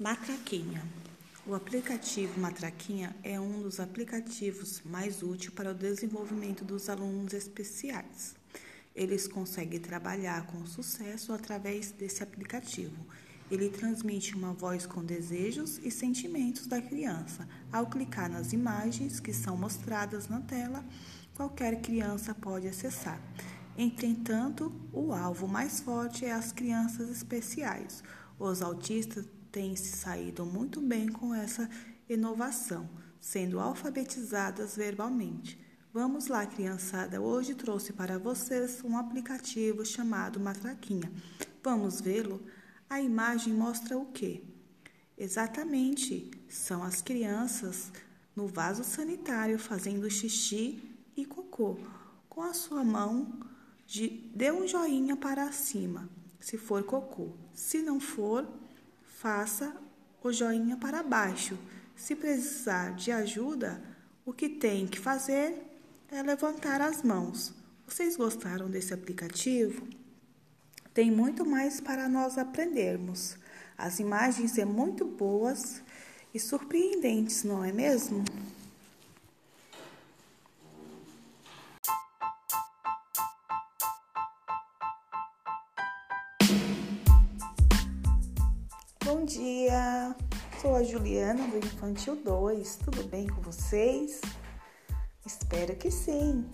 Matraquinha. O aplicativo Matraquinha é um dos aplicativos mais úteis para o desenvolvimento dos alunos especiais. Eles conseguem trabalhar com sucesso através desse aplicativo. Ele transmite uma voz com desejos e sentimentos da criança. Ao clicar nas imagens que são mostradas na tela, qualquer criança pode acessar. Entretanto, o alvo mais forte é as crianças especiais. Os autistas têm se saído muito bem com essa inovação, sendo alfabetizadas verbalmente. Vamos lá, criançada. Hoje trouxe para vocês um aplicativo chamado Matraquinha. Vamos vê-lo? A imagem mostra o quê? Exatamente, são as crianças no vaso sanitário fazendo xixi e cocô. Com a sua mão, dê um joinha para cima, se for cocô. Se não for, faça o joinha para baixo. Se precisar de ajuda, o que tem que fazer é levantar as mãos. Vocês gostaram desse aplicativo? Tem muito mais para nós aprendermos. As imagens são muito boas e surpreendentes, não é mesmo? Bom dia! Sou a Juliana do Infantil 2. Tudo bem com vocês? Espero que sim.